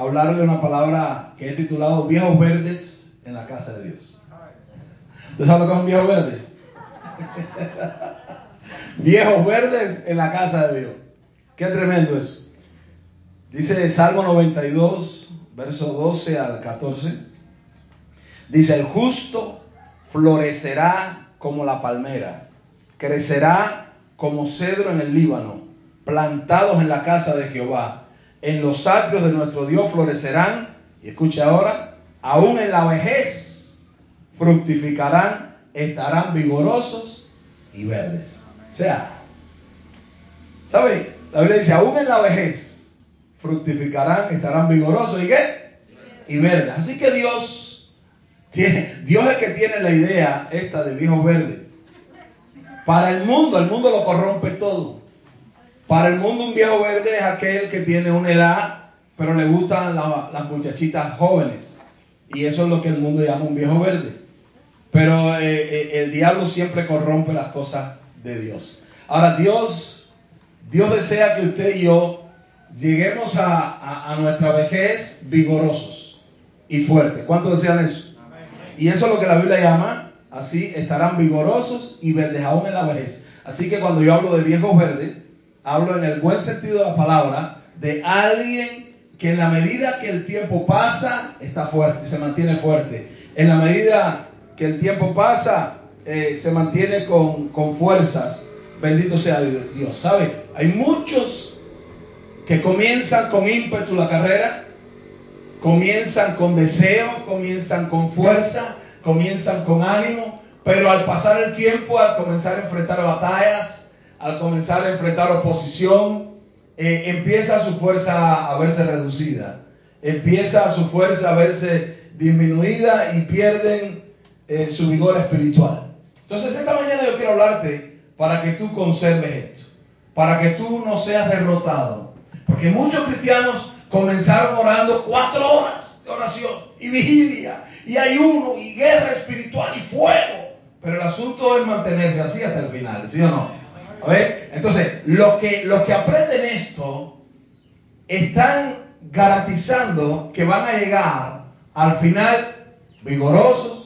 hablarle una palabra que he titulado Viejos Verdes en la casa de Dios. ¿Usted sabe lo que es un viejo verde? Viejos verdes en la casa de Dios. Qué tremendo es. Dice Salmo 92, verso 12 al 14. Dice, el justo florecerá como la palmera, crecerá como cedro en el Líbano, plantados en la casa de Jehová. En los atrios de nuestro Dios florecerán, y escucha ahora, aún en la vejez fructificarán, estarán vigorosos y verdes. O sea, ¿sabe? La Biblia dice, aún en la vejez fructificarán, estarán vigorosos y qué? Y verdes. Así que Dios, tiene, Dios es el que tiene la idea esta del viejo verde. Para el mundo, el mundo lo corrompe todo. Para el mundo un viejo verde es aquel que tiene una edad, pero le gustan las muchachitas jóvenes. Y eso es lo que el mundo llama un viejo verde. Pero eh, eh, el diablo siempre corrompe las cosas de Dios. Ahora, Dios, Dios desea que usted y yo lleguemos a, nuestra vejez vigorosos y fuertes. ¿Cuántos desean eso? Y eso es lo que la Biblia llama, así, estarán vigorosos y verdes aún en la vejez. Así que cuando yo hablo de viejos verdes, hablo en el buen sentido de la palabra, de alguien que en la medida que el tiempo pasa, está fuerte, se mantiene fuerte. En la medida que el tiempo pasa, eh, se mantiene con, con fuerzas. Bendito sea Dios. ¿Sabe? Hay muchos que comienzan con ímpetu la carrera, comienzan con deseo, comienzan con fuerza, comienzan con ánimo, pero al pasar el tiempo, al comenzar a enfrentar batallas, al comenzar a enfrentar oposición, eh, empieza su fuerza a verse reducida, empieza su fuerza a verse disminuida y pierden eh, su vigor espiritual. Entonces esta mañana yo quiero hablarte para que tú conserves esto, para que tú no seas derrotado. Porque muchos cristianos comenzaron orando cuatro horas de oración y vigilia y ayuno y guerra espiritual y fuego. Pero el asunto es mantenerse así hasta el final, ¿sí o no? A ver, entonces, los que, los que aprenden esto están garantizando que van a llegar al final vigorosos,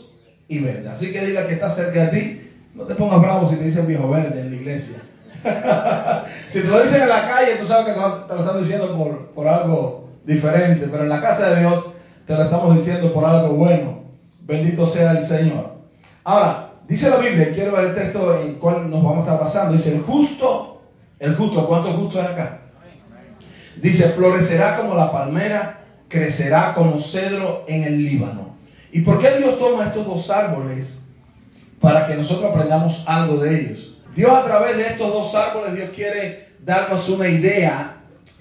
y verde. Así que diga que está cerca de ti, no te pongas bravo si te dicen viejo verde en la iglesia. si te lo dicen en la calle, tú sabes que te lo, están diciendo por, por algo diferente, pero en la casa de Dios te lo estamos diciendo por algo bueno. Bendito sea el Señor. Ahora, dice la Biblia, quiero ver el texto en el cual nos vamos a estar basando. Dice, el justo, el justo, ¿cuánto justo es acá? Dice, florecerá como la palmera, crecerá como cedro en el Líbano. ¿Y por qué Dios toma estos dos árboles para que nosotros aprendamos algo de ellos? Dios a través de estos dos árboles, Dios quiere darnos una idea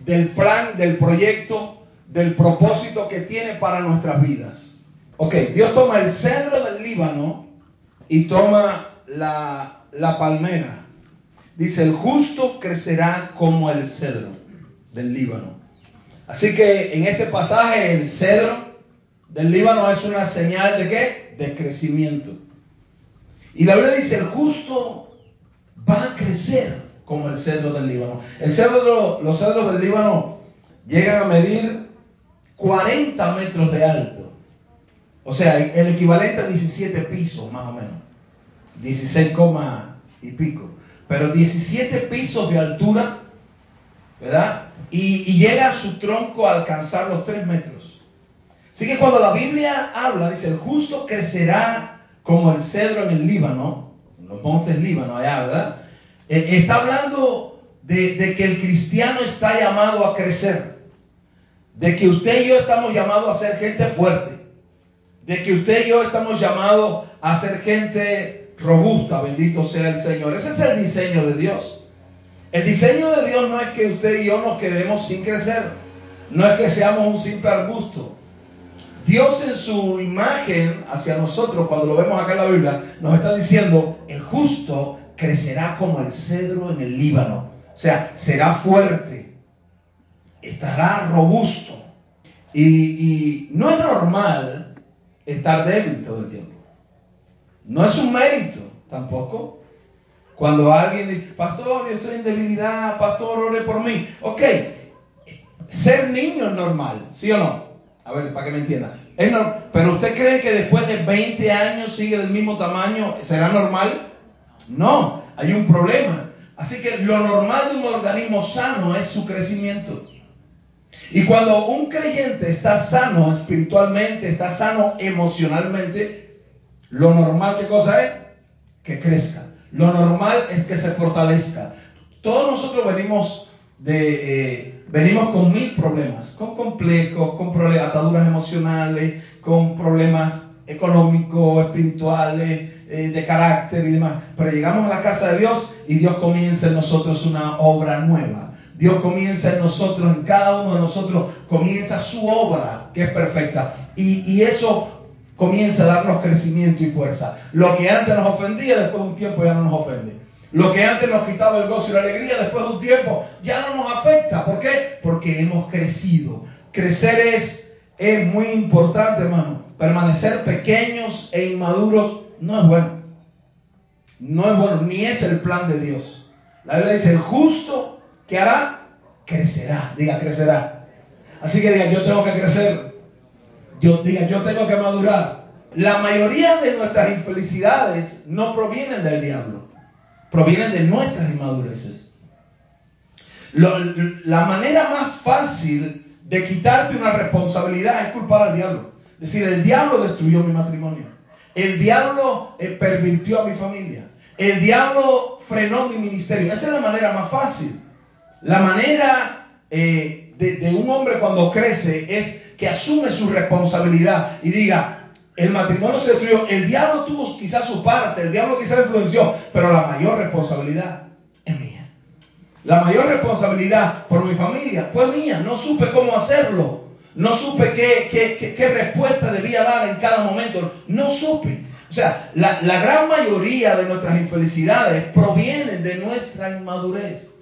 del plan, del proyecto, del propósito que tiene para nuestras vidas. Ok, Dios toma el cedro del Líbano y toma la, la palmera. Dice, el justo crecerá como el cedro del Líbano. Así que en este pasaje el cedro del Líbano es una señal de qué? De crecimiento. Y la Biblia dice, el justo va a crecer como el cedro del Líbano. El cedro, los cedros del Líbano llegan a medir 40 metros de alto. O sea, el equivalente a 17 pisos más o menos. 16, y pico. Pero 17 pisos de altura, ¿verdad? Y, llega a su tronco a alcanzar los 3 metros. Así que cuando la Biblia habla, dice, el justo crecerá como el cedro en el Líbano, en los montes Líbano allá, ¿verdad? Eh, está hablando de que el cristiano está llamado a crecer, de que usted y yo estamos llamados a ser gente fuerte, de que usted y yo estamos llamados a ser gente robusta, bendito sea el Señor. Ese es el diseño de Dios. El diseño de Dios no es que usted y yo nos quedemos sin crecer, no es que seamos un simple arbusto. Dios en su imagen hacia nosotros, cuando lo vemos acá en la Biblia, nos está diciendo, el justo crecerá como el cedro en el Líbano. O sea, será fuerte, estará robusto. Y, no es normal estar débil todo el tiempo. No es un mérito tampoco. Cuando alguien dice, pastor, yo estoy en debilidad, pastor, ore por mí. Ok, ser niño es normal, ¿sí o no? A ver, para que me entienda. Pero usted cree que después de 20 años sigue del mismo tamaño, ¿será normal? No, hay un problema. Así que lo normal de un organismo sano es su crecimiento. Y cuando un creyente está sano espiritualmente, está sano emocionalmente, lo normal, ¿qué cosa es? Que crezca. Lo normal es que se fortalezca. Todos nosotros venimos de, eh, venimos con mil problemas, con complejos, con problemas, ataduras emocionales, con problemas económicos, espirituales, eh, de carácter y demás. Pero llegamos a la casa de Dios y Dios comienza en nosotros una obra nueva. Dios comienza en nosotros, en cada uno de nosotros, comienza su obra, que es perfecta. Y, eso comienza a darnos crecimiento y fuerza. Lo que antes nos ofendía, después de un tiempo ya no nos ofende. Lo que antes nos quitaba el gozo y la alegría, después de un tiempo ya no nos afecta. ¿Por qué? Porque hemos crecido. Crecer es, es muy importante, hermano. Permanecer pequeños e inmaduros no es bueno. No es bueno, ni es el plan de Dios. La Biblia dice, el justo que hará, crecerá. Diga, crecerá. Así que diga, yo tengo que crecer. Yo diga, yo tengo que madurar. La mayoría de nuestras infelicidades no provienen del diablo provienen de nuestras inmadureces. la manera más fácil de quitarte una responsabilidad es culpar al diablo. Es decir, el diablo destruyó mi matrimonio. El diablo eh, pervirtió a mi familia. El diablo frenó mi ministerio. Esa es la manera más fácil. La manera eh, de un hombre cuando crece es que asume su responsabilidad y diga, el matrimonio se destruyó. El diablo tuvo quizás su parte, el diablo quizás influenció, pero la mayor responsabilidad es mía. La mayor responsabilidad por mi familia fue mía. No supe cómo hacerlo. No supe qué, qué, respuesta debía dar en cada momento. No supe. O sea, la, la gran mayoría de nuestras infelicidades provienen de nuestra inmadurez.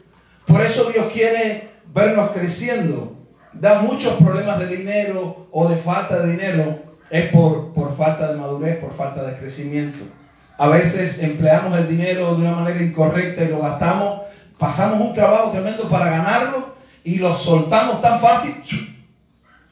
Por eso Dios quiere vernos creciendo. Da muchos problemas de dinero o de falta de dinero es por, por falta de madurez, por falta de crecimiento. A veces empleamos el dinero de una manera incorrecta y lo gastamos, pasamos un trabajo tremendo para ganarlo y lo soltamos tan fácil.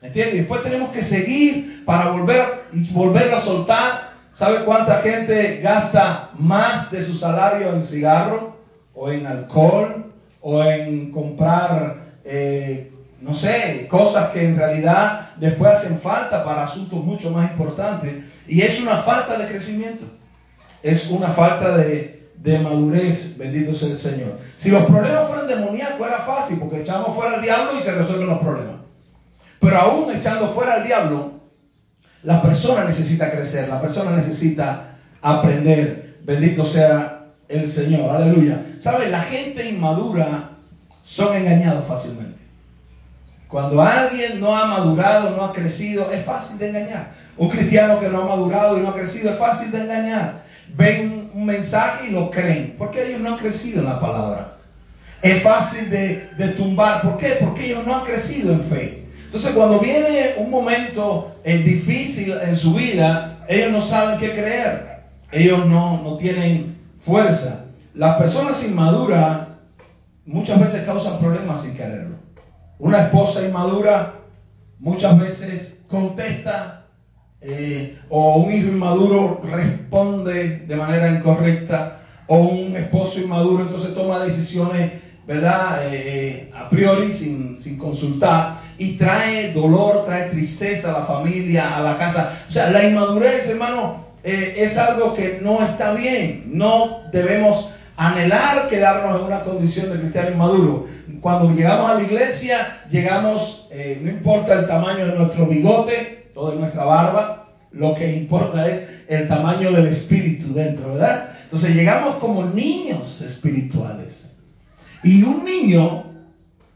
¿Entiendes? Después tenemos que seguir para volver y volverlo a soltar. ¿Sabe cuánta gente gasta más de su salario en cigarro o en alcohol o en comprar eh, no sé, cosas que en realidad después hacen falta para asuntos mucho más importantes. Y es una falta de crecimiento. Es una falta de, de madurez, bendito sea el Señor. Si los problemas fueran demoníacos era fácil, porque echamos fuera al diablo y se resuelven los problemas. Pero aún echando fuera al diablo, la persona necesita crecer, la persona necesita aprender. Bendito sea el Señor, aleluya. ¿Sabe? La gente inmadura son engañados fácilmente. Cuando alguien no ha madurado, no ha crecido, es fácil de engañar. Un cristiano que no ha madurado y no ha crecido es fácil de engañar. Ven un mensaje y lo creen, porque ellos no han crecido en la palabra. Es fácil de, tumbar. ¿Por qué? Porque ellos no han crecido en fe. Entonces cuando viene un momento eh, difícil en su vida, ellos no saben qué creer. Ellos no, no tienen fuerza. Las personas inmaduras muchas veces causan problemas sin quererlo. Una esposa inmadura muchas veces contesta eh, o un hijo inmaduro responde de manera incorrecta o un esposo inmaduro entonces toma decisiones, ¿verdad? Eh, eh, a priori sin, sin consultar y trae dolor, trae tristeza a la familia, a la casa. O sea, la inmadurez, hermano, es algo que no está bien. No debemos anhelar quedarnos en una condición de cristiano inmaduro. Cuando llegamos a la iglesia, llegamos, eh, no importa el tamaño de nuestro bigote o de nuestra barba, lo que importa es el tamaño del espíritu dentro, ¿verdad? Entonces llegamos como niños espirituales. Y un niño,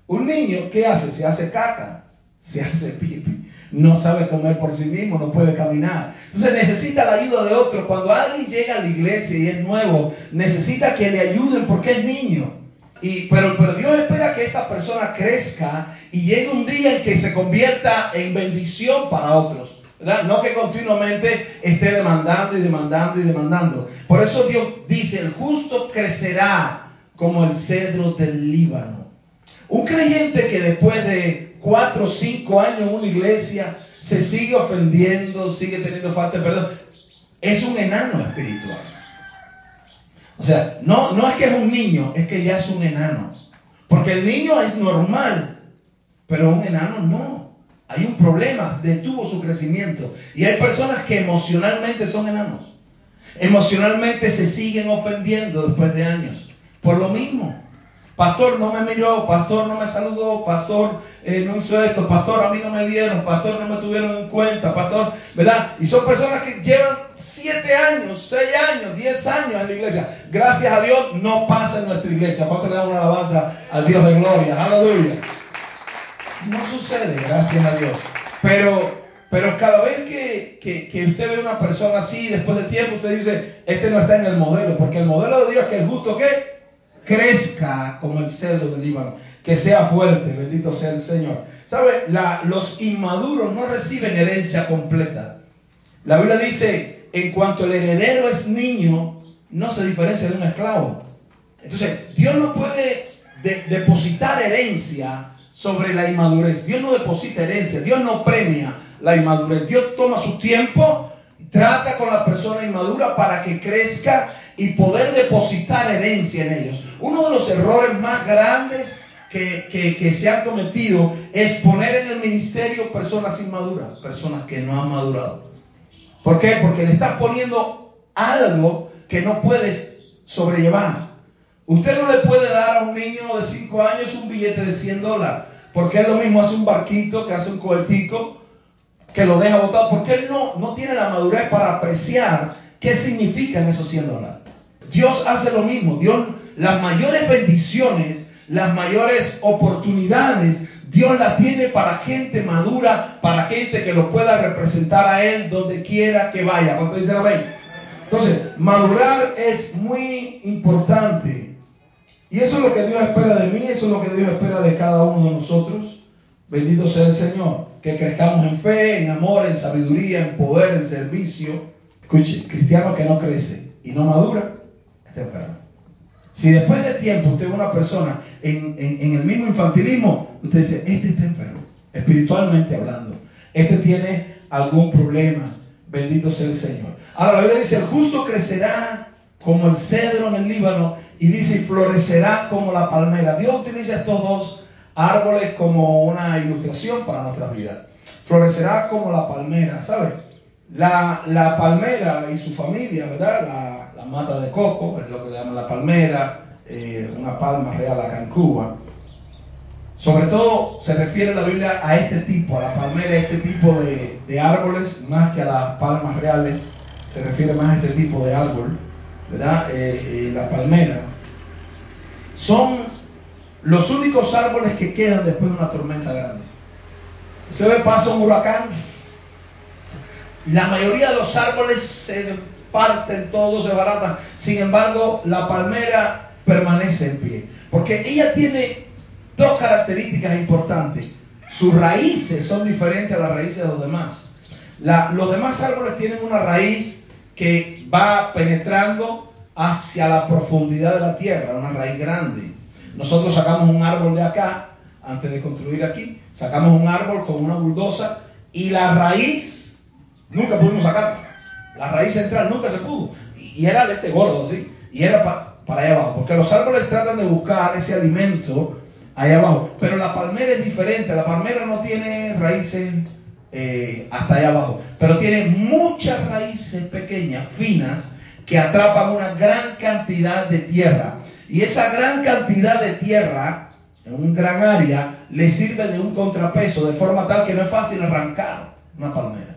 un niño, ¿qué hace? Se hace caca, se hace pipi, no sabe comer por sí mismo, no puede caminar. Entonces necesita la ayuda de otro. Cuando alguien llega a la iglesia y es nuevo, necesita que le ayuden porque es niño. Y, pero, Dios espera que esta persona crezca y llegue un día en que se convierta en bendición para otros. ¿verdad? No que continuamente esté demandando y demandando y demandando. Por eso Dios dice, el justo crecerá como el cedro del Líbano. Un creyente que después de cuatro o cinco años en una iglesia, se sigue ofendiendo, sigue teniendo falta de perdón. Es un enano espiritual. O sea, no, no es que es un niño, es que ya es un enano. Porque el niño es normal, pero un enano no. Hay un problema, detuvo su crecimiento. Y hay personas que emocionalmente son enanos. Emocionalmente se siguen ofendiendo después de años. Por lo mismo. Pastor no me miró, pastor no me saludó, pastor eh, no hizo esto, pastor a mí no me dieron, pastor no me tuvieron en cuenta, pastor, ¿verdad? Y son personas que llevan siete años, seis años, diez años en la iglesia. Gracias a Dios no pasa en nuestra iglesia. ¿Cuánto le da una alabanza al Dios de gloria? Aleluya. No sucede, gracias a Dios. Pero, pero cada vez que, que, usted ve una persona así, después de tiempo, usted dice, este no está en el modelo, porque el modelo de Dios es que el justo que crezca como el cedro del Líbano, que sea fuerte, bendito sea el Señor. ¿Sabe? los inmaduros no reciben herencia completa. La Biblia dice, en cuanto el heredero es niño, no se diferencia de un esclavo. Entonces, Dios no puede depositar herencia sobre la inmadurez. Dios no deposita herencia, Dios no premia la inmadurez. Dios toma su tiempo, trata con la persona inmadura para que crezca y poder depositar herencia en ellos. Uno de los errores más grandes que, se han cometido es poner en el ministerio personas inmaduras, personas que no han madurado. ¿Por qué? Porque le estás poniendo algo que no puedes sobrellevar. Usted no le puede dar a un niño de 5 años un billete de 100 dólares, porque es lo mismo hace un barquito que hace un cohetico que lo deja botado, porque él no, no tiene la madurez para apreciar qué significan esos 100 dólares. Dios hace lo mismo. Dios, las mayores bendiciones, las mayores oportunidades, Dios las tiene para gente madura, para gente que lo pueda representar a Él donde quiera que vaya. ¿Cuánto dice amén? Entonces, madurar es muy importante. Y eso es lo que Dios espera de mí, eso es lo que Dios espera de cada uno de nosotros. Bendito sea el Señor. Que crezcamos en fe, en amor, en sabiduría, en poder, en servicio. Escuche, cristiano que no crece y no madura, enfermo. Si después de tiempo usted ve una persona en, el mismo infantilismo, usted dice, este está enfermo, espiritualmente hablando. Este tiene algún problema. Bendito sea el Señor. Ahora la Biblia dice, el justo crecerá como el cedro en el Líbano y dice, florecerá como la palmera. Dios utiliza estos dos árboles como una ilustración para nuestra vida. Florecerá como la palmera, ¿sabe? La, la palmera y su familia, ¿verdad? La, mata de coco, es lo que le llaman la palmera, eh, una palma real acá en Cuba. Sobre todo se refiere la Biblia a este tipo, a la palmera, a este tipo de, árboles, más que a las palmas reales, se refiere más a este tipo de árbol, ¿verdad? Eh, eh, la palmera. Son los únicos árboles que quedan después de una tormenta grande. Usted ve, pasa un huracán, la mayoría de los árboles se parten, todos se baratan. Sin embargo, la palmera permanece en pie. Porque ella tiene dos características importantes. Sus raíces son diferentes a las raíces de los demás. los demás árboles tienen una raíz que va penetrando hacia la profundidad de la tierra, una raíz grande. Nosotros sacamos un árbol de acá, antes de construir aquí, sacamos un árbol con una buldosa y la raíz nunca pudimos sacarla. La raíz central nunca se pudo. Y era de este gordo, ¿sí? Y era para allá abajo. Porque los árboles tratan de buscar ese alimento allá abajo. Pero la palmera es diferente. La palmera no tiene raíces eh, hasta allá abajo. Pero tiene muchas raíces pequeñas, finas, que atrapan una gran cantidad de tierra. Y esa gran cantidad de tierra, en un gran área, le sirve de un contrapeso, de forma tal que no es fácil arrancar una palmera.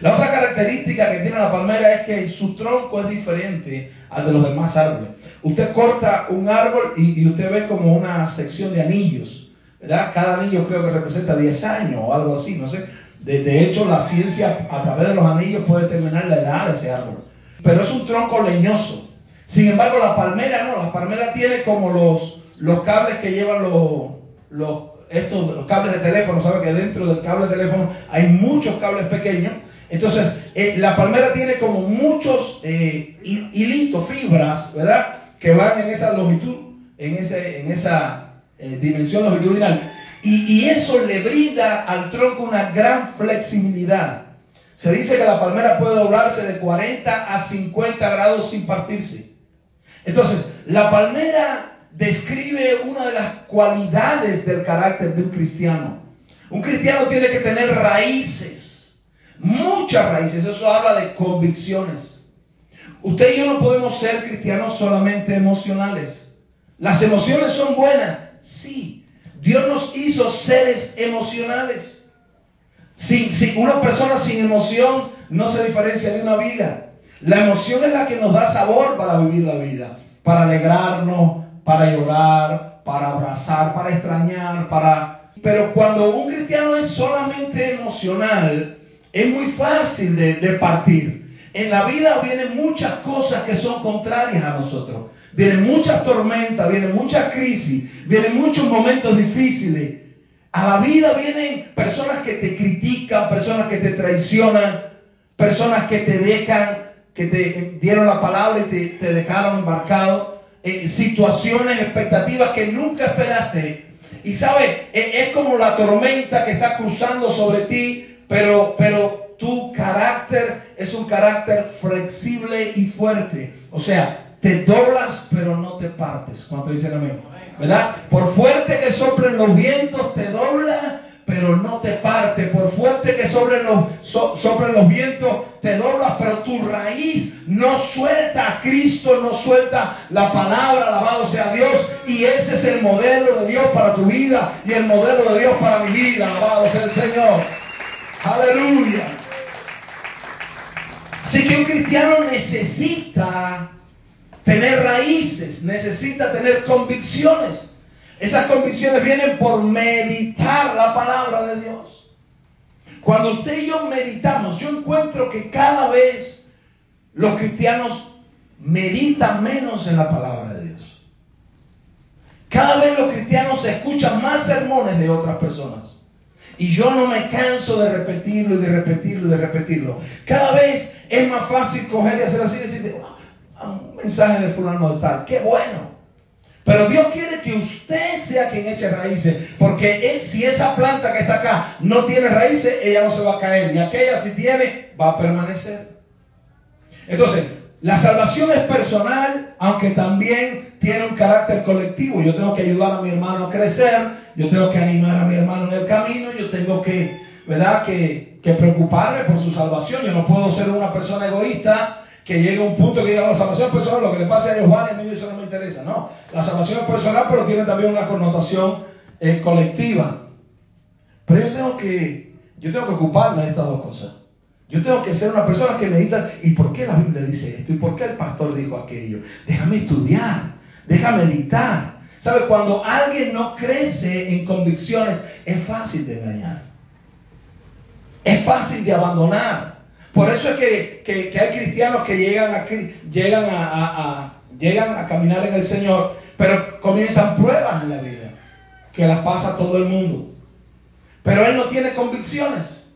La otra característica que tiene la palmera es que su tronco es diferente al de los demás árboles. Usted corta un árbol y, usted ve como una sección de anillos, ¿verdad? Cada anillo creo que representa 10 años o algo así, no sé. De, hecho, la ciencia a través de los anillos puede determinar la edad de ese árbol. Pero es un tronco leñoso. Sin embargo, la palmera no, la palmera tiene como los, los cables que llevan los, los, estos cables de teléfono, ¿sabe? Que dentro del cable de teléfono hay muchos cables pequeños entonces, eh, la palmera tiene como muchos eh, hilitos, fibras, ¿verdad? Que van en esa longitud, en, ese, en esa eh, dimensión longitudinal. Y, eso le brinda al tronco una gran flexibilidad. Se dice que la palmera puede doblarse de 40 a 50 grados sin partirse. Entonces, la palmera describe una de las cualidades del carácter de un cristiano. Un cristiano tiene que tener raíces, muchas raíces. Eso habla de convicciones. Usted y yo no podemos ser cristianos solamente emocionales. Las emociones son buenas, sí. Dios nos hizo seres emocionales. Sin, una persona sin emoción no se diferencia de una vida. La emoción es la que nos da sabor para vivir la vida, para alegrarnos, para llorar, para abrazar, para extrañar, para... Pero cuando un cristiano es solamente emocional, es muy fácil de, de partir. En la vida vienen muchas cosas que son contrarias a nosotros. Vienen muchas tormentas, vienen muchas crisis, vienen muchos momentos difíciles. A la vida vienen personas que te critican, personas que te traicionan, personas que te dejan, que te dieron la palabra y te, dejaron embarcado, en situaciones, expectativas que nunca esperaste. Y sabes, es, como la tormenta que está cruzando sobre ti, pero, pero tu carácter es un carácter flexible y fuerte. O sea, te doblas pero no te partes. ¿Cuánto dicen amén? ¿Verdad? Por fuerte que soplen los vientos, te doblas pero no te parte. Por fuerte que soplen los, soplen los vientos, te doblas, pero tu raíz no suelta a Cristo, no suelta la palabra, alabado sea Dios. Y ese es el modelo de Dios para tu vida y el modelo de Dios para mi vida, alabado sea el Señor. Aleluya. Así que un cristiano necesita tener raíces, necesita tener convicciones. Esas convicciones vienen por meditar la palabra de Dios. Cuando usted y yo meditamos, yo encuentro que cada vez los cristianos meditan menos en la palabra de Dios. Cada vez los cristianos escuchan más sermones de otras personas. Y yo no me canso de repetirlo y de repetirlo y de repetirlo. Cada vez es más fácil coger y hacer así y decirte, un mensaje de fulano de tal, qué bueno. Pero Dios quiere que usted sea quien eche raíces, porque si esa planta que está acá no tiene raíces, ella no se va a caer, y aquella si tiene, va a permanecer. Entonces, la salvación es personal, aunque también tiene un carácter colectivo. Yo tengo que ayudar a mi hermano a crecer, yo tengo que animar a mi hermano en el camino, yo tengo que, ¿verdad?, que, preocuparme por su salvación. Yo no puedo ser una persona egoísta que llegue a un punto que diga, la salvación personal, lo que le pase a Giovanni, a mí eso no me interesa. No, la salvación es personal, pero tiene también una connotación eh, colectiva. Pero yo tengo que, yo tengo que ocuparme de estas dos cosas. Yo tengo que ser una persona que medita, ¿y por qué la Biblia dice esto? ¿Y por qué el pastor dijo aquello? Déjame estudiar, déjame meditar. ¿Sabe? Cuando alguien no crece en convicciones, es fácil de engañar. Es fácil de abandonar. Por eso es que, hay cristianos que llegan, a, llegan, a, llegan a caminar en el Señor, pero comienzan pruebas en la vida, que las pasa todo el mundo. Pero él no tiene convicciones.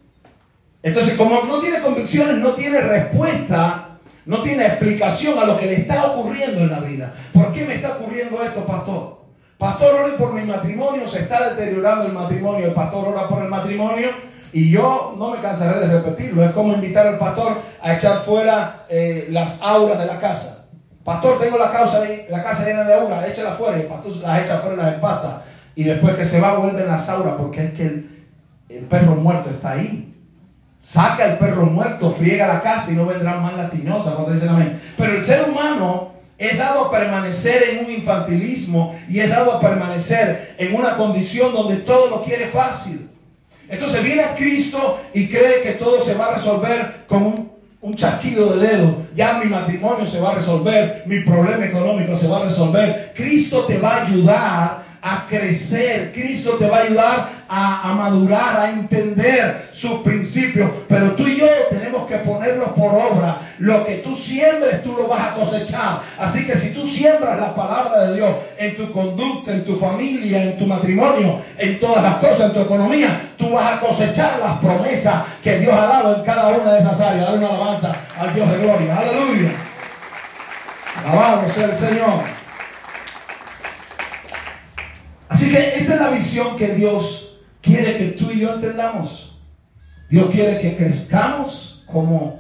Entonces, como no tiene convicciones, no tiene respuesta, no tiene explicación a lo que le está ocurriendo en la vida. ¿Por qué me está ocurriendo esto, pastor? Pastor, ore por mi matrimonio, se está deteriorando el matrimonio. El pastor ora por el matrimonio y yo no me cansaré de repetirlo. Es como invitar al pastor a echar fuera eh, las auras de la casa. Pastor, tengo la, causa, la casa llena de auras, échala fuera. Y el pastor las echa fuera y las empasta. Y después que se va, vuelven las auras porque es que el, perro muerto está ahí. Saca el perro muerto, friega la casa y no vendrán más latinosas cuando dicen amén. Pero el ser humano es dado a permanecer en un infantilismo y es dado a permanecer en una condición donde todo lo quiere fácil. Entonces viene a Cristo y cree que todo se va a resolver con un, un chasquido de dedo. Ya mi matrimonio se va a resolver, mi problema económico se va a resolver. Cristo te va a ayudar a crecer. Cristo te va a ayudar a, madurar, a entender sus principios. Pero tú y yo tenemos que ponerlos por obra. Lo que tú siembres, tú lo vas a cosechar. Así que si tú siembras la palabra de Dios en tu conducta, en tu familia, en tu matrimonio, en todas las cosas, en tu economía, tú vas a cosechar las promesas que Dios ha dado en cada una de esas áreas. Dale una alabanza al Dios de gloria. Aleluya. Alabado sea el Señor. Así que esta es la visión que Dios quiere que tú y yo entendamos. Dios quiere que crezcamos como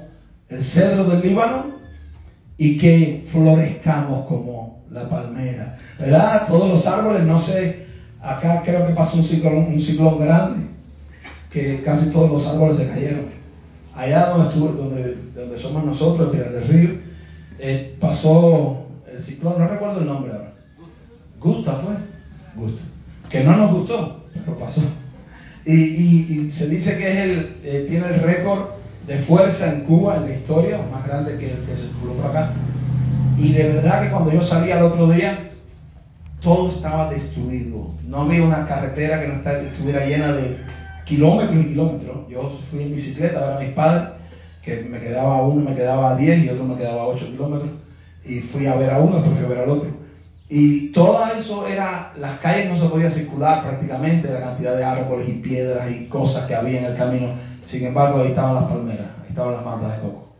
el cedro del Líbano y que florezcamos como la palmera. ¿Verdad? Todos los árboles, no sé, acá creo que pasó un ciclón, un ciclón grande, que casi todos los árboles se cayeron. Allá donde, estuve, donde, donde somos nosotros, Pilar del Río, eh, pasó el ciclón, no recuerdo el nombre ahora. Gusta fue. Gusta. Que no nos gustó, pero pasó. Y, se dice que es el, eh, tiene el récord de fuerza en Cuba en la historia, más grande que el que se por acá. Y de verdad que cuando yo salí al otro día, todo estaba destruido. No había una carretera que no estuviera llena de kilómetros y kilómetros. Yo fui en bicicleta a ver a mis padres, que me quedaba uno, me quedaba 10 y otro me quedaba 8 kilómetros. Y fui a ver a uno, después fui a ver al otro. Y todo eso era, las calles no se podía circular prácticamente, la cantidad de árboles y piedras y cosas que había en el camino. Sin embargo, ahí estaban las palmeras, ahí estaban las matas de coco.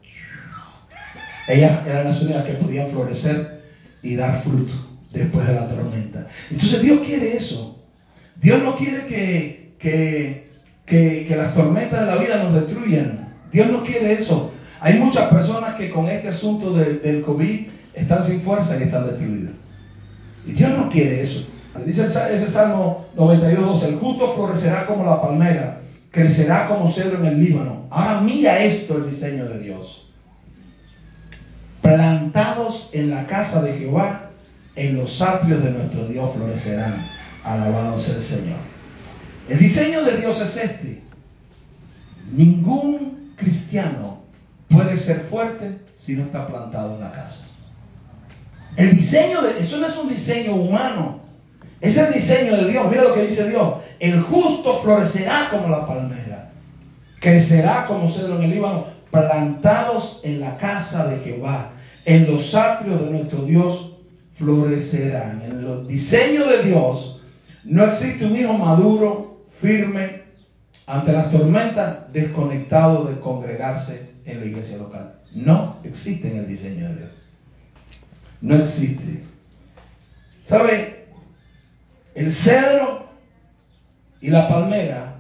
Ellas eran las únicas que podían florecer y dar fruto después de la tormenta. Entonces Dios quiere eso. Dios no quiere que, que, que, las tormentas de la vida nos destruyan. Dios no quiere eso. Hay muchas personas que con este asunto del COVID están sin fuerza y están destruidas. Y Dios no quiere eso. Dice ese Salmo 92, el justo florecerá como la palmera, crecerá como cedro en el Líbano. Ahora mira esto, el diseño de Dios. Plantados en la casa de Jehová, en los atrios de nuestro Dios florecerán. Alabado sea el Señor. El diseño de Dios es este. Ningún cristiano puede ser fuerte si no está plantado en la casa. El diseño de eso no es un diseño humano, es el diseño de Dios. Mira lo que dice Dios. El justo florecerá como la palmera, crecerá como cedro en el Líbano, plantados en la casa de Jehová, en los atrios de nuestro Dios florecerán. En el diseño de Dios no existe un hijo maduro, firme, ante las tormentas, desconectado de congregarse en la iglesia local. No existe en el diseño de Dios no existe. ¿Sabe? El cedro y la palmera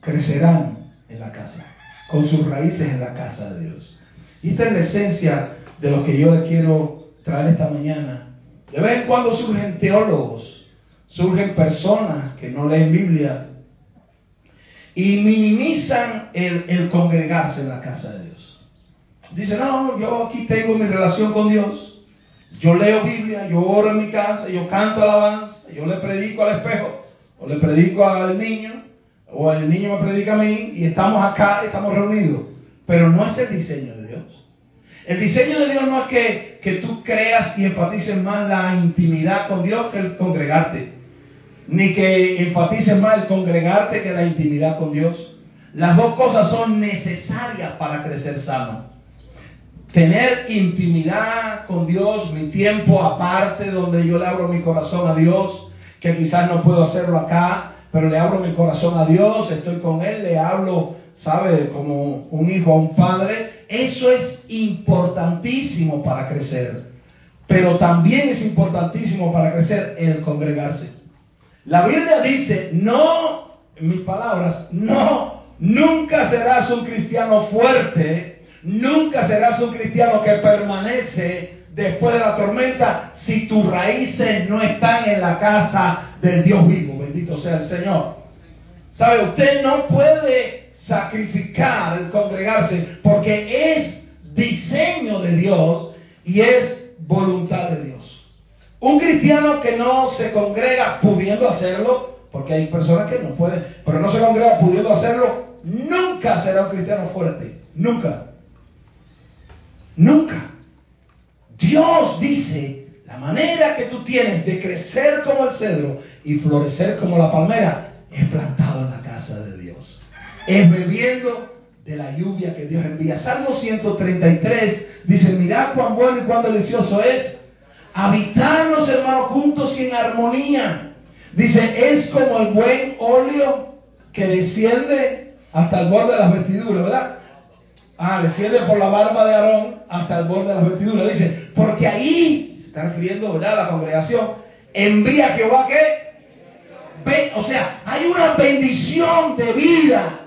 crecerán en la casa, con sus raíces en la casa de Dios. Y esta es la esencia de lo que yo le quiero traer esta mañana. De vez en cuando surgen teólogos, surgen personas que no leen Biblia y minimizan el, el congregarse en la casa de Dios. Dicen, no, yo aquí tengo mi relación con Dios. Yo leo Biblia, yo oro en mi casa, yo canto alabanza, yo le predico al espejo, o le predico al niño, o el niño me predica a mí, y estamos acá, estamos reunidos. Pero no es el diseño de Dios. El diseño de Dios no es que, que tú creas y enfatices más la intimidad con Dios que el congregarte. Ni que enfatices más el congregarte que la intimidad con Dios. Las dos cosas son necesarias para crecer sano tener intimidad con Dios, mi tiempo aparte donde yo le abro mi corazón a Dios, que quizás no puedo hacerlo acá, pero le abro mi corazón a Dios, estoy con Él, le hablo, ¿sabe? Como un hijo a un padre. Eso es importantísimo para crecer, pero también es importantísimo para crecer el congregarse. La Biblia dice, no, en mis palabras, no, nunca serás un cristiano fuerte Nunca serás un cristiano que permanece después de la tormenta si tus raíces no están en la casa del Dios vivo. Bendito sea el Señor. ¿Sabe? Usted no puede sacrificar el congregarse porque es diseño de Dios y es voluntad de Dios. Un cristiano que no se congrega pudiendo hacerlo, porque hay personas que no pueden, pero no se congrega pudiendo hacerlo, nunca será un cristiano fuerte. Nunca. Nunca. Dios dice, la manera que tú tienes de crecer como el cedro y florecer como la palmera es plantado en la casa de Dios. Es bebiendo de la lluvia que Dios envía. Salmo 133 dice, mirad cuán bueno y cuán delicioso es habitar los hermanos juntos y en armonía. Dice, es como el buen óleo que desciende hasta el borde de las vestiduras, ¿verdad? Ah, desciende por la barba de Aarón hasta el borde de las vestiduras. Dice, porque ahí, se está refiriendo, ¿verdad? A la congregación, envía Jehová qué? o sea, hay una bendición de vida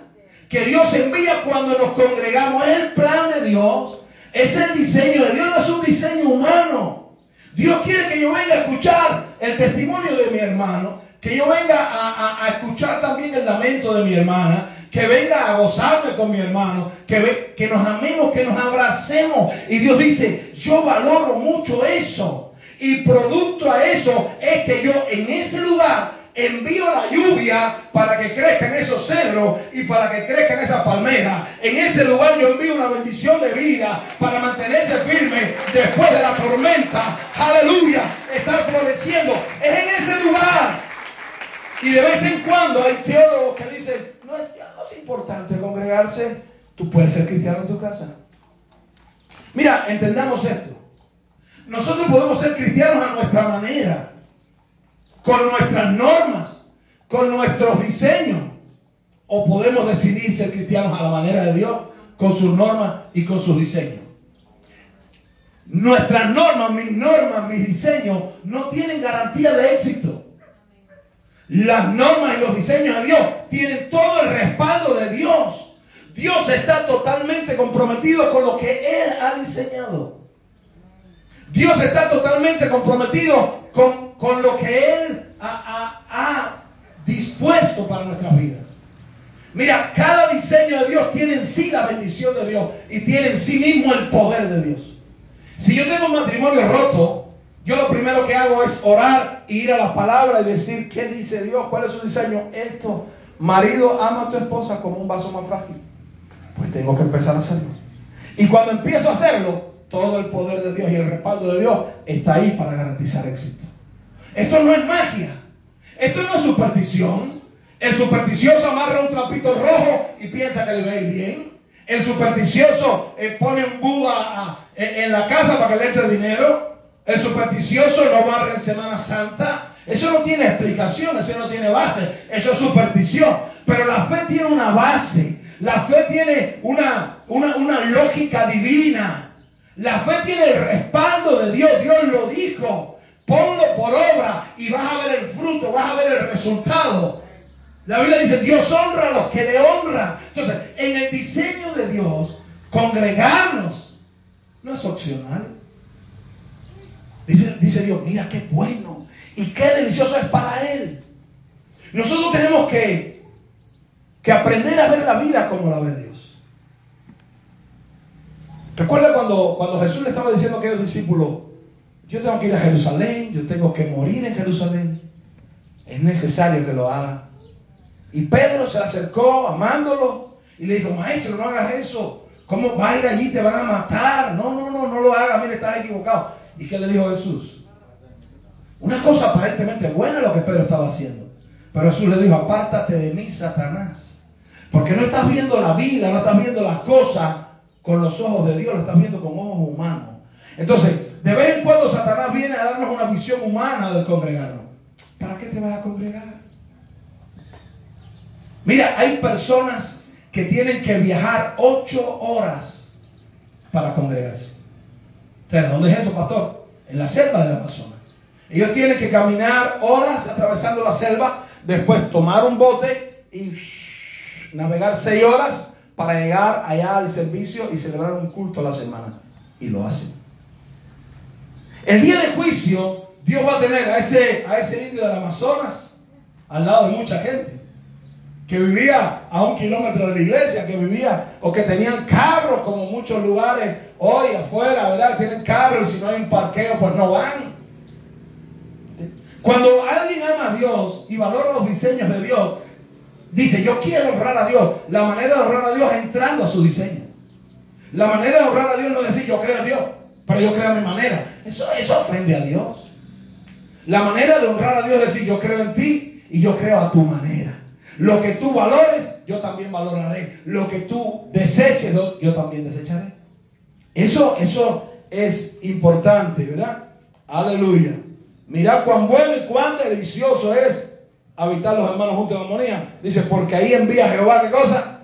que Dios envía cuando nos congregamos. Es el plan de Dios, es el diseño de Dios, no es un diseño humano. Dios quiere que yo venga a escuchar el testimonio de mi hermano, que yo venga a, escuchar también el lamento de mi hermana, que venga a gozarme con mi hermano, que, que nos amemos, que nos abracemos. Y Dios dice, yo valoro mucho eso. Y producto a eso es que yo en ese lugar envío la lluvia para que crezcan esos cedros y para que crezcan esas palmeras. En ese lugar yo envío una bendición de vida para mantenerse firme después de la tormenta. Aleluya, estar floreciendo. Es en ese lugar. Y de vez en cuando hay teólogos que dicen, no es, importante congregarse, tú puedes ser cristiano en tu casa. Mira, entendamos esto. Nosotros podemos ser cristianos a nuestra manera con nuestras normas, con nuestros diseños. O podemos decidir ser cristianos a la manera de Dios, con sus normas y con sus diseños. Nuestras normas, mis normas, mis diseños, no tienen garantía de éxito. Las normas y los diseños de Dios tienen todo el respaldo de Dios. Dios está totalmente comprometido con lo que Él ha diseñado. Dios está totalmente comprometido con, con lo que Él ha, ha, dispuesto para nuestras vidas. Mira, cada diseño de Dios tiene en sí la bendición de Dios y tiene en sí mismo el poder de Dios. Si yo tengo un matrimonio roto, yo lo primero que hago es orar, ir a la palabra y decir, ¿qué dice Dios? ¿Cuál es su diseño? Esto, marido, ama a tu esposa como un vaso más frágil. Pues tengo que empezar a hacerlo. Y cuando empiezo a hacerlo, todo el poder de Dios y el respaldo de Dios está ahí para garantizar éxito. Esto no es magia. Esto no es superstición. El supersticioso amarra un trapito rojo y piensa que le va bien. El supersticioso eh, pone un ah, en la casa para que le entre dinero. El supersticioso no barre en Semana Santa. Eso no tiene explicación, eso no tiene base. Eso es superstición. Pero la fe tiene una base. La fe tiene una, una, una lógica divina. La fe tiene el respaldo de Dios. Dios lo dijo. Ponlo por obra y vas a ver el fruto, vas a ver el resultado. La Biblia dice, Dios honra a los que le honran. Entonces, en el diseño de Dios, congregarnos no es opcional. Dice, Dios, mira qué bueno y qué delicioso es para Él. Nosotros tenemos que, que aprender a ver la vida como la ve Dios. Recuerda cuando, cuando Jesús le estaba diciendo a aquellos discípulos, yo tengo que ir a Jerusalén, yo tengo que morir en Jerusalén. Es necesario que lo haga. Y Pedro se acercó amándolo y le dijo, maestro, no hagas eso. ¿Cómo va a ir allí? Te van a matar. No, no, no, no lo hagas. Mire, estás equivocado. ¿Y qué le dijo Jesús? Una cosa aparentemente buena lo que Pedro estaba haciendo. Pero Jesús le dijo, apártate de mí, Satanás. Porque no estás viendo la vida, no estás viendo las cosas con los ojos de Dios, lo estás viendo con ojos humanos. Entonces, de vez en cuando Satanás viene a darnos una visión humana del congregarnos. ¿Para qué te vas a congregar? Mira, hay personas que tienen que viajar ocho horas para congregarse. ¿dónde es eso, pastor? En la selva del Amazonas. Ellos tienen que caminar horas atravesando la selva, después tomar un bote y navegar seis horas para llegar allá al servicio y celebrar un culto a la semana. Y lo hacen. El día de juicio, Dios va a tener a ese, a ese indio del Amazonas al lado de mucha gente que vivía a un kilómetro de la iglesia, que vivía o que tenían carros como muchos lugares hoy afuera, ¿verdad? Tienen carros y si no hay un parqueo, pues no van. Cuando alguien ama a Dios y valora los diseños de Dios, dice, yo quiero honrar a Dios. La manera de honrar a Dios es entrando a su diseño. La manera de honrar a Dios no es decir, yo creo a Dios, pero yo creo a mi manera. Eso, eso ofende a Dios. La manera de honrar a Dios es decir, yo creo en ti y yo creo a tu manera. Lo que tú valores, yo también valoraré. Lo que tú deseches, yo también desecharé. Eso, eso es importante, ¿verdad? Aleluya. Mira cuán bueno y cuán delicioso es habitar los hermanos juntos en armonía. Dice, porque ahí envía Jehová, ¿qué cosa?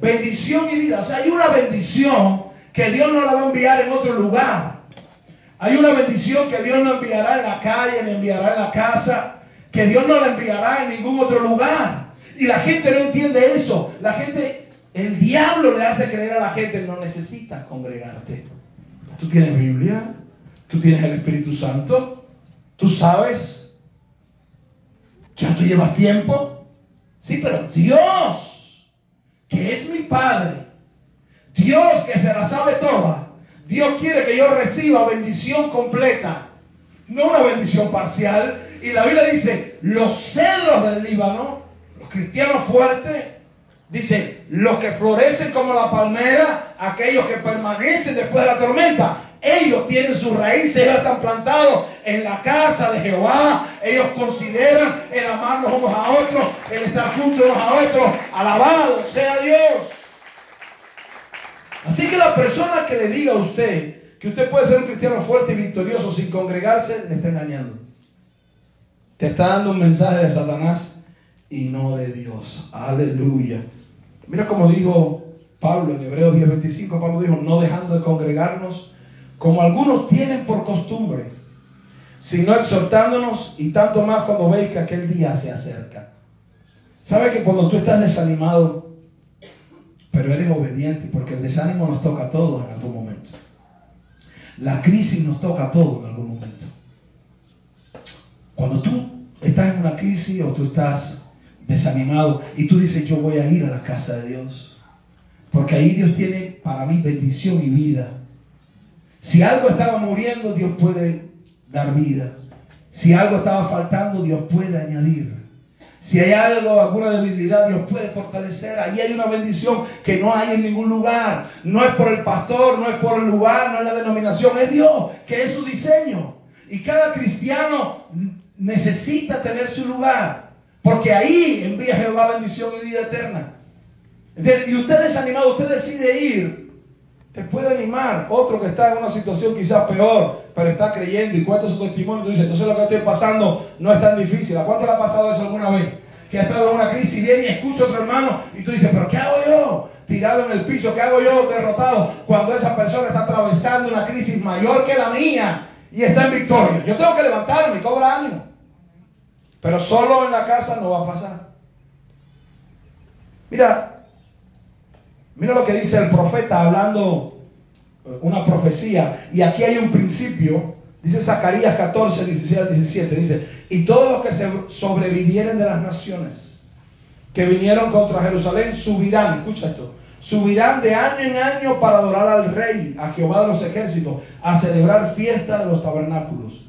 Bendición y vida. O sea, hay una bendición que Dios no la va a enviar en otro lugar. Hay una bendición que Dios no enviará en la calle, ni enviará en la casa, que Dios no la enviará en ningún otro lugar. Y la gente no entiende eso. La gente, el diablo le hace creer a la gente, no necesitas congregarte. Tú tienes Biblia, tú tienes el Espíritu Santo, tú sabes, ya tú llevas tiempo. Sí, pero Dios, que es mi Padre, Dios que se la sabe toda, Dios quiere que yo reciba bendición completa, no una bendición parcial. Y la Biblia dice, los cedros del Líbano, los cristianos fuertes, dice, los que florecen como la palmera, aquellos que permanecen después de la tormenta, ellos tienen sus raíces, ellos están plantados en la casa de Jehová. Ellos consideran el amarnos unos a otros, el estar juntos unos a otros. Alabado sea Dios. Así que la persona que le diga a usted que usted puede ser un cristiano fuerte y victorioso sin congregarse, le está engañando. Te está dando un mensaje de Satanás y no de Dios. Aleluya. Mira como dijo Pablo en Hebreos 10:25, Pablo dijo, no dejando de congregarnos como algunos tienen por costumbre, sino exhortándonos y tanto más cuando veis que aquel día se acerca. ¿Sabe que cuando tú estás desanimado, pero eres obediente, porque el desánimo nos toca a todos en algún momento. La crisis nos toca a todos en algún momento. Cuando tú estás en una crisis o tú estás desanimado y tú dices, yo voy a ir a la casa de Dios, porque ahí Dios tiene para mí bendición y vida. Si algo estaba muriendo, Dios puede dar vida. Si algo estaba faltando, Dios puede añadir. Si hay algo, alguna debilidad, Dios puede fortalecer. Ahí hay una bendición que no hay en ningún lugar. No es por el pastor, no es por el lugar, no es la denominación, es Dios, que es su diseño. Y cada cristiano necesita tener su lugar, porque ahí envía Jehová bendición y vida eterna. Y usted desanimado, usted decide ir te puede animar. Otro que está en una situación quizás peor, pero está creyendo y cuenta su testimonio y dice, entonces lo que estoy pasando no es tan difícil. ¿A cuánto le ha pasado eso alguna vez? Que ha estado en una crisis viene y escucha a otro hermano y tú dices, pero ¿qué hago yo? Tirado en el piso, ¿qué hago yo derrotado? Cuando esa persona está atravesando una crisis mayor que la mía y está en victoria. Yo tengo que levantarme y cobra ánimo. Pero solo en la casa no va a pasar. Mira, Mira lo que dice el profeta hablando eh, una profecía. Y aquí hay un principio. Dice Zacarías 14, 16 al 17. Dice, y todos los que se sobrevivieren de las naciones que vinieron contra Jerusalén subirán, escucha esto, subirán de año en año para adorar al rey, a Jehová de los ejércitos, a celebrar fiesta de los tabernáculos.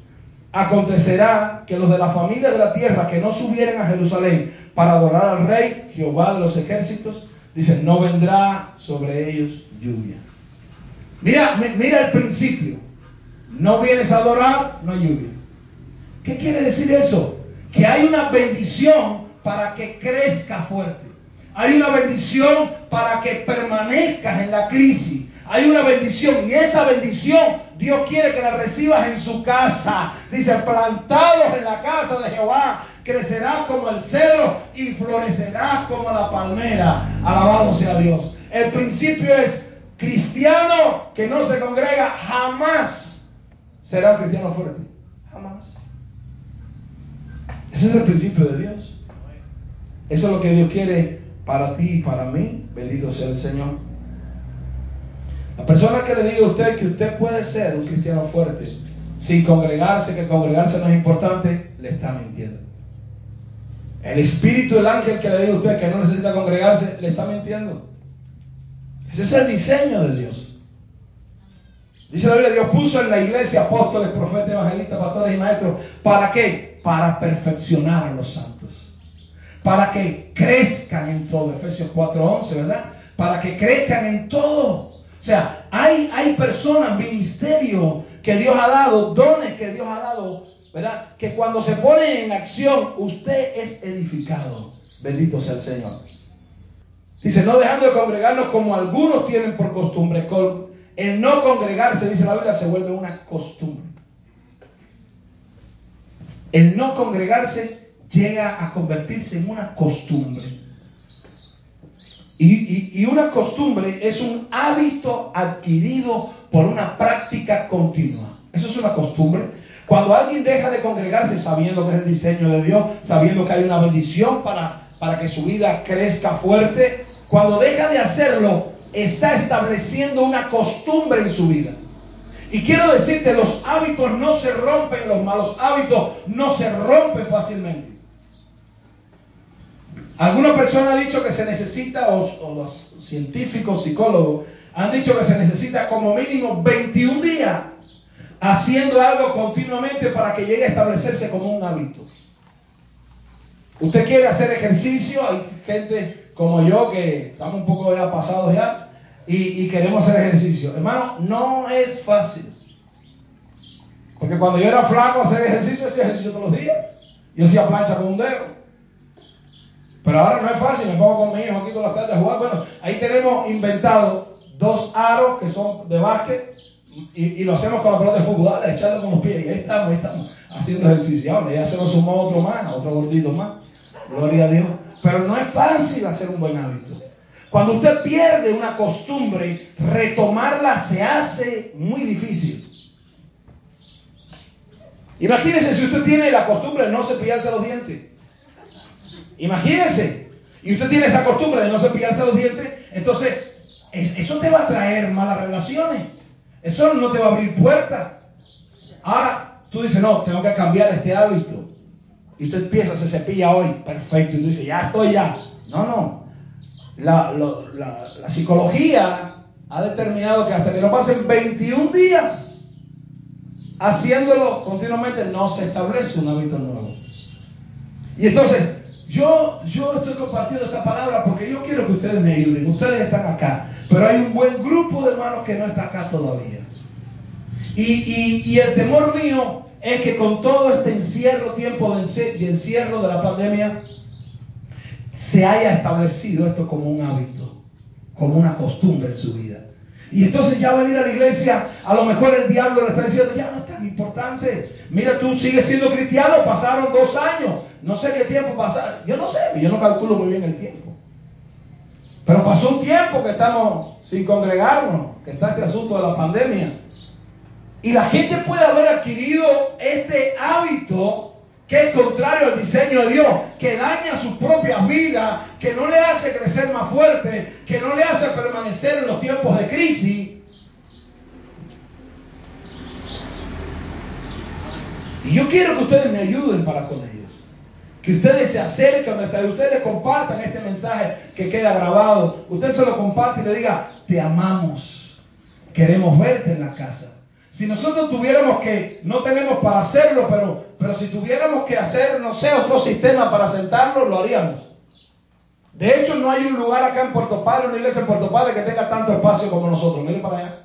Acontecerá que los de la familia de la tierra que no subieren a Jerusalén para adorar al rey, Jehová de los ejércitos, Dice, no vendrá sobre ellos lluvia. Mira, mira el principio. No vienes a adorar, no hay lluvia. ¿Qué quiere decir eso? Que hay una bendición para que crezca fuerte. Hay una bendición para que permanezcas en la crisis. Hay una bendición y esa bendición Dios quiere que la recibas en su casa. Dice, plantados en la casa de Jehová, crecerás como el cedro y florecerás como la palmera. Alabado sea Dios. El principio es cristiano que no se congrega jamás será cristiano fuerte. Jamás. Ese es el principio de Dios. Eso es lo que Dios quiere para ti y para mí. Bendito sea el Señor. La persona que le diga a usted que usted puede ser un cristiano fuerte sin congregarse, que congregarse no es importante, le está mintiendo. El espíritu del ángel que le diga a usted que no necesita congregarse, le está mintiendo. Ese es el diseño de Dios. Dice la Biblia, Dios puso en la iglesia apóstoles, profetas, evangelistas, pastores y maestros. ¿Para qué? Para perfeccionar a los santos. Para que crezcan en todo. Efesios 4:11, ¿verdad? Para que crezcan en todo. O sea, hay, hay personas, ministerio que Dios ha dado, dones que Dios ha dado ¿verdad? Que cuando se pone en acción, usted es edificado. Bendito sea el Señor. Dice, no dejando de congregarnos como algunos tienen por costumbre. El no congregarse, dice la Biblia, se vuelve una costumbre. El no congregarse llega a convertirse en una costumbre. Y, y, una costumbre es un hábito adquirido por una práctica continua. Eso es una costumbre. Cuando alguien deja de congregarse sabiendo que es el diseño de Dios, sabiendo que hay una bendición para, para que su vida crezca fuerte, cuando deja de hacerlo, está estableciendo una costumbre en su vida. Y quiero decirte, los hábitos no se rompen, los malos hábitos no se rompen fácilmente. Alguna persona ha dicho que se necesita, o, los científicos, psicólogos, han dicho que se necesita como mínimo 21 días haciendo algo continuamente para que llegue a establecerse como un hábito. Usted quiere hacer ejercicio, hay gente como yo que estamos un poco ya pasados ya y, queremos hacer ejercicio. Hermano, no es fácil. Porque cuando yo era flaco hacer ejercicio, hacía ejercicio todos los días. Yo hacía plancha con un dedo. Pero ahora no es fácil, me pongo con mi hijo aquí todas las tardes a jugar. Bueno, ahí tenemos inventado dos aros que son de básquet y, lo hacemos con la pelota de fútbol, dale, echando con los pies. Y ahí estamos, ahí estamos, haciendo ejercicio. Ahora ya se nos sumó otro más, otro gordito más. Gloria a Dios. Pero no es fácil hacer un buen hábito. Cuando usted pierde una costumbre, retomarla se hace muy difícil. Imagínese si usted tiene la costumbre de no cepillarse los dientes. Imagínese. Y usted tiene esa costumbre de no cepillarse los dientes, entonces eso te va a traer malas relaciones. Eso no te va a abrir puertas. Ahora tú dices, no, tengo que cambiar este hábito. Y tú empiezas, se cepilla hoy, perfecto. Y tú dices, ya estoy ya. No, no. La, la psicología ha determinado que hasta que no pasen 21 días haciéndolo continuamente, no se establece un hábito nuevo. Y entonces, yo, yo estoy compartiendo esta palabra porque yo quiero que ustedes me ayuden. Ustedes están acá. Pero hay un buen grupo de hermanos que no está acá todavía. Y, el temor mío es que con todo este encierro, tiempo de encierro de la pandemia, se haya establecido esto como un hábito, como una costumbre en su vida. Y entonces ya venir a la iglesia, a lo mejor el diablo le está diciendo, ya no es tan importante. Mira, tú sigues siendo cristiano, pasaron dos años, no sé qué tiempo pasaron, yo no sé, yo no calculo muy bien el tiempo. Pero pasó un tiempo que estamos sin congregarnos, que está este asunto de la pandemia. Y la gente puede haber adquirido este hábito que es contrario al diseño de Dios, que daña su propia vida, que no le hace crecer más fuerte, que no le hace permanecer en los tiempos de crisis. Y yo quiero que ustedes me ayuden para con ellos. Que ustedes se acerquen donde ustedes compartan este mensaje que queda grabado. Usted se lo comparte y le diga, te amamos. Queremos verte en la casa. Si nosotros tuviéramos que, no tenemos para hacerlo, pero, pero si tuviéramos que hacer, no sé, otro sistema para sentarlo, lo haríamos. De hecho, no hay un lugar acá en Puerto Padre, una iglesia en Puerto Padre que tenga tanto espacio como nosotros. Miren para allá.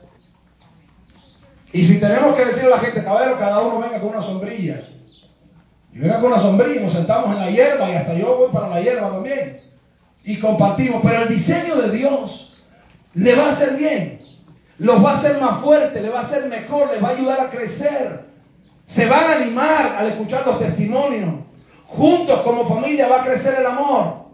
Y si tenemos que decirle a la gente, caballero, cada uno venga con una sombrilla. Y venga con una sombrilla nos sentamos en la hierba y hasta yo voy para la hierba también. Y compartimos. Pero el diseño de Dios le va a hacer bien. Los va a hacer más fuertes, le va a hacer mejor, les va a ayudar a crecer. Se van a animar al escuchar los testimonios. Juntos como familia va a crecer el amor.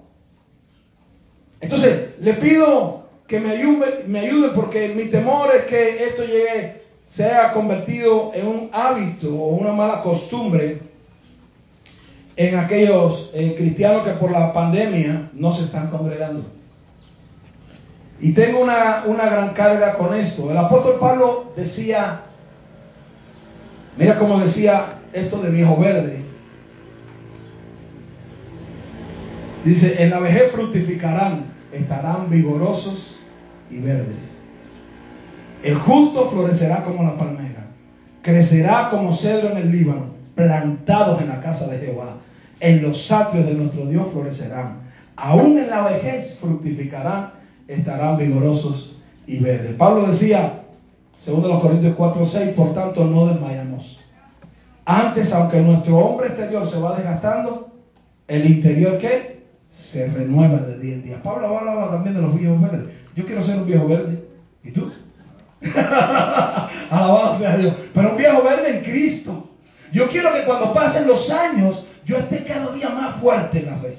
Entonces, le pido que me ayuden, me ayuden porque mi temor es que esto llegue, sea convertido en un hábito o una mala costumbre en aquellos eh, cristianos que por la pandemia no se están congregando. Y tengo una, una gran carga con esto. El apóstol Pablo decía, mira cómo decía esto de viejo verde. Dice, en la vejez fructificarán, estarán vigorosos y verdes. El justo florecerá como la palmera, crecerá como cedro en el Líbano plantados en la casa de Jehová. En los atrios de nuestro Dios florecerán. Aún en la vejez fructificarán, estarán vigorosos y verdes. Pablo decía, según los Corintios 4, 6, por tanto no desmayamos. Antes, aunque nuestro hombre exterior se va desgastando, el interior ¿qué? Se renueva de día en día. Pablo hablaba también de los viejos verdes. Yo quiero ser un viejo verde. ¿Y tú? Alabado sea Dios. Pero un viejo verde en Cristo. Yo quiero que cuando pasen los años, yo esté cada día más fuerte en la fe.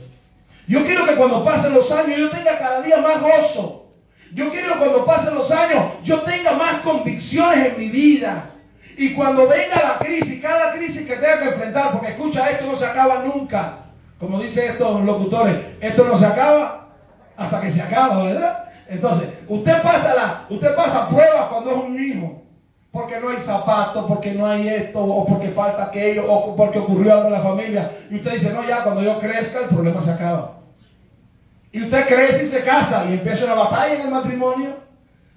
Yo quiero que cuando pasen los años, yo tenga cada día más gozo. Yo quiero que cuando pasen los años, yo tenga más convicciones en mi vida. Y cuando venga la crisis, cada crisis que tenga que enfrentar, porque escucha, esto no se acaba nunca. Como dicen estos locutores, esto no se acaba hasta que se acaba, ¿verdad? Entonces, usted pasa la, usted pasa pruebas cuando es un hijo, porque no hay zapatos, porque no hay esto, o porque falta aquello, o porque ocurrió algo en la familia. Y usted dice, no, ya cuando yo crezca el problema se acaba. Y usted crece y se casa y empieza una batalla en el matrimonio,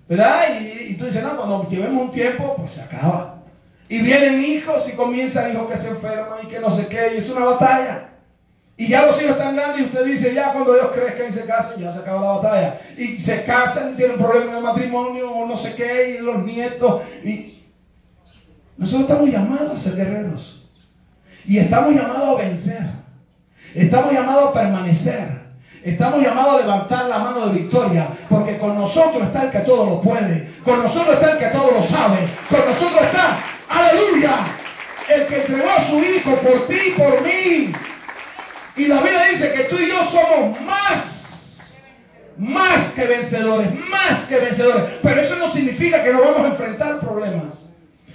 ¿verdad? Y, y tú dices, no, cuando llevemos un tiempo, pues se acaba. Y vienen hijos y comienzan hijos que se enferman y que no sé qué, y es una batalla. Y ya los hijos están grandes y usted dice, ya cuando ellos crezcan y se casen, ya se acaba la batalla. Y se casan y tienen problemas en el matrimonio o no sé qué, y los nietos. Y nosotros estamos llamados a ser guerreros. Y estamos llamados a vencer. Estamos llamados a permanecer. Estamos llamados a levantar la mano de victoria, porque con nosotros está el que todo lo puede, con nosotros está el que todo lo sabe, con nosotros está, aleluya, el que entregó a su Hijo por ti y por mí. Y la Biblia dice que tú y yo somos más, más que vencedores, más que vencedores. Pero eso no significa que no vamos a enfrentar problemas.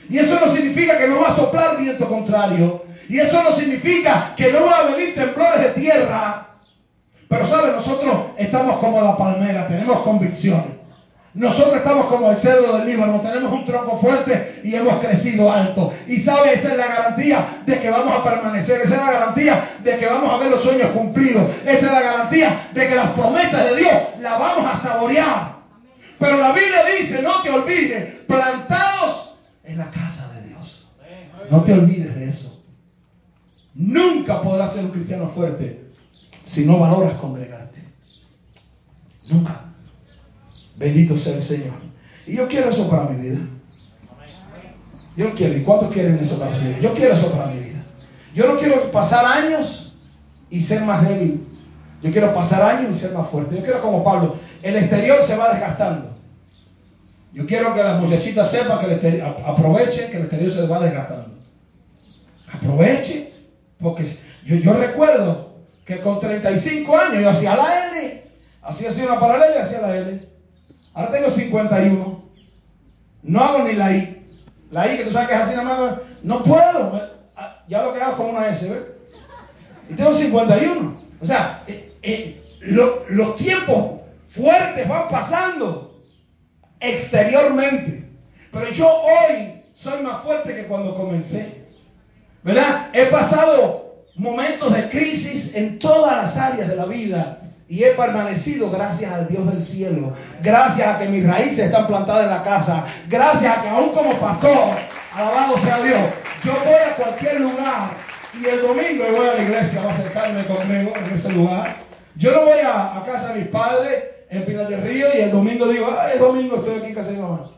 Y eso no significa que no va a soplar viento contrario. Y eso no significa que no va a venir temblores de tierra. Pero sabe, nosotros estamos como la palmera, tenemos convicciones. Nosotros estamos como el cerdo del Líbano, tenemos un tronco fuerte y hemos crecido alto. Y sabe, esa es la garantía de que vamos a permanecer, esa es la garantía de que vamos a ver los sueños cumplidos, esa es la garantía de que las promesas de Dios las vamos a saborear. Pero la Biblia dice, no te olvides, plantados en la casa de Dios. No te olvides de eso. Nunca podrás ser un cristiano fuerte si no valoras congregarte. Nunca. Bendito sea el Señor. Y yo quiero eso para mi vida. Yo quiero. ¿Y cuántos quieren eso para su vida? Yo quiero eso para mi vida. Yo no quiero pasar años y ser más débil. Yo quiero pasar años y ser más fuerte. Yo quiero como Pablo. El exterior se va desgastando. Yo quiero que las muchachitas sepan que el exterior, aprovechen que el exterior se va desgastando. Aprovechen. Porque yo, yo recuerdo que con 35 años yo hacía la L. Hacía así una paralela y hacía la L. Ahora tengo 51. No hago ni la I. La I que tú sabes que es así nada más. No puedo. Ya lo que hago como una S, ¿ves? Y tengo 51. O sea, eh, eh, los tiempos fuertes van pasando exteriormente. Pero yo hoy soy más fuerte que cuando comencé. ¿Verdad? He pasado momentos de crisis en todas las áreas de la vida. Y he permanecido gracias al Dios del cielo. Gracias a que mis raíces están plantadas en la casa. Gracias a que aún como pastor, alabado sea Dios, yo voy a cualquier lugar y el domingo voy a la iglesia a acercarme conmigo en ese lugar. Yo no voy a, casa de mis padres en Pinar del Río y el domingo digo, ah, el domingo estoy aquí en casa de mi mamá.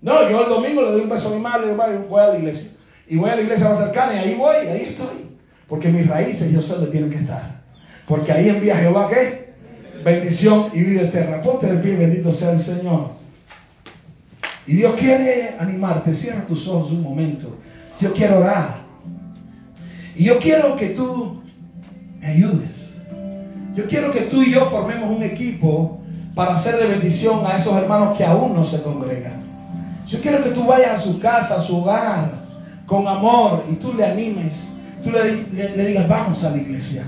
No, yo el domingo le doy un beso a mi madre y voy a la iglesia. Y voy a la iglesia más cercana y ahí voy, ahí estoy. Porque mis raíces yo sé dónde tienen que estar. Porque ahí envía Jehová qué? bendición y vida eterna. Ponte de pie, bendito sea el Señor. Y Dios quiere animarte. Cierra tus ojos un momento. Yo quiero orar. Y yo quiero que tú me ayudes. Yo quiero que tú y yo formemos un equipo para hacer de bendición a esos hermanos que aún no se congregan. Yo quiero que tú vayas a su casa, a su hogar, con amor y tú le animes. Tú le, digas, vamos a la iglesia.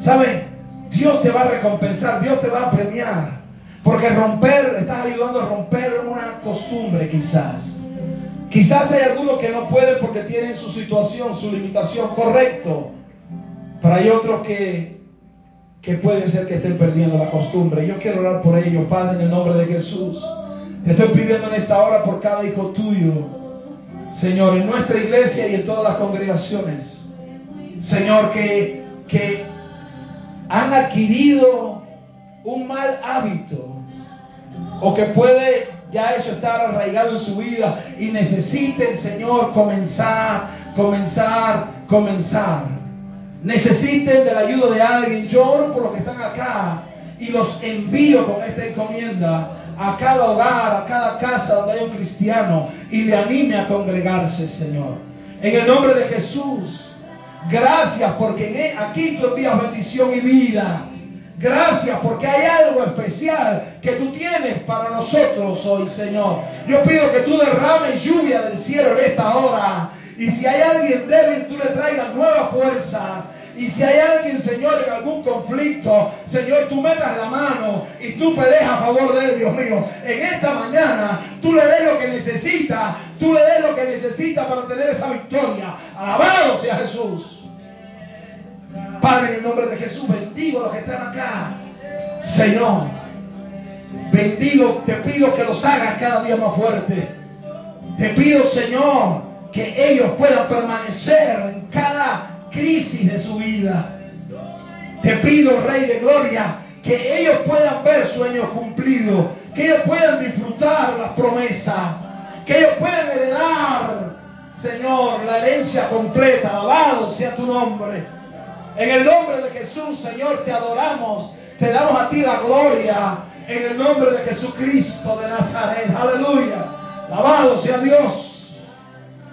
¿Sabes? Dios te va a recompensar, Dios te va a premiar. Porque romper, estás ayudando a romper una costumbre quizás. Quizás hay algunos que no pueden porque tienen su situación, su limitación, correcto. Pero hay otros que, que pueden ser que estén perdiendo la costumbre. Yo quiero orar por ellos, Padre, en el nombre de Jesús. Te estoy pidiendo en esta hora por cada hijo tuyo, Señor, en nuestra iglesia y en todas las congregaciones. Señor, que, que han adquirido un mal hábito o que puede ya eso estar arraigado en su vida y necesiten, Señor, comenzar, comenzar, comenzar. Necesiten de la ayuda de alguien. Yo oro por los que están acá y los envío con esta encomienda a cada hogar, a cada casa donde hay un cristiano y le anime a congregarse, Señor. En el nombre de Jesús. Gracias porque aquí tú envías bendición y vida. Gracias porque hay algo especial que tú tienes para nosotros hoy, Señor. Yo pido que tú derrames lluvia del cielo en esta hora. Y si hay alguien débil, tú le traigas nuevas fuerzas. Y si hay alguien, Señor, en algún conflicto, Señor, tú metas la mano y tú peleas a favor de él, Dios mío. En esta mañana, tú le des lo que necesita, tú le des lo que necesita para tener esa victoria. Alabado sea Jesús. Padre, en el nombre de Jesús, bendigo a los que están acá. Señor, bendigo, te pido que los hagas cada día más fuerte. Te pido, Señor, que ellos puedan permanecer en cada crisis de su vida. Te pido, Rey de Gloria, que ellos puedan ver sueños cumplidos, que ellos puedan disfrutar las promesas, que ellos puedan heredar, Señor, la herencia completa. Alabado sea tu nombre. En el nombre de Jesús, Señor, te adoramos, te damos a ti la gloria. En el nombre de Jesucristo de Nazaret. Aleluya. Alabado sea Dios.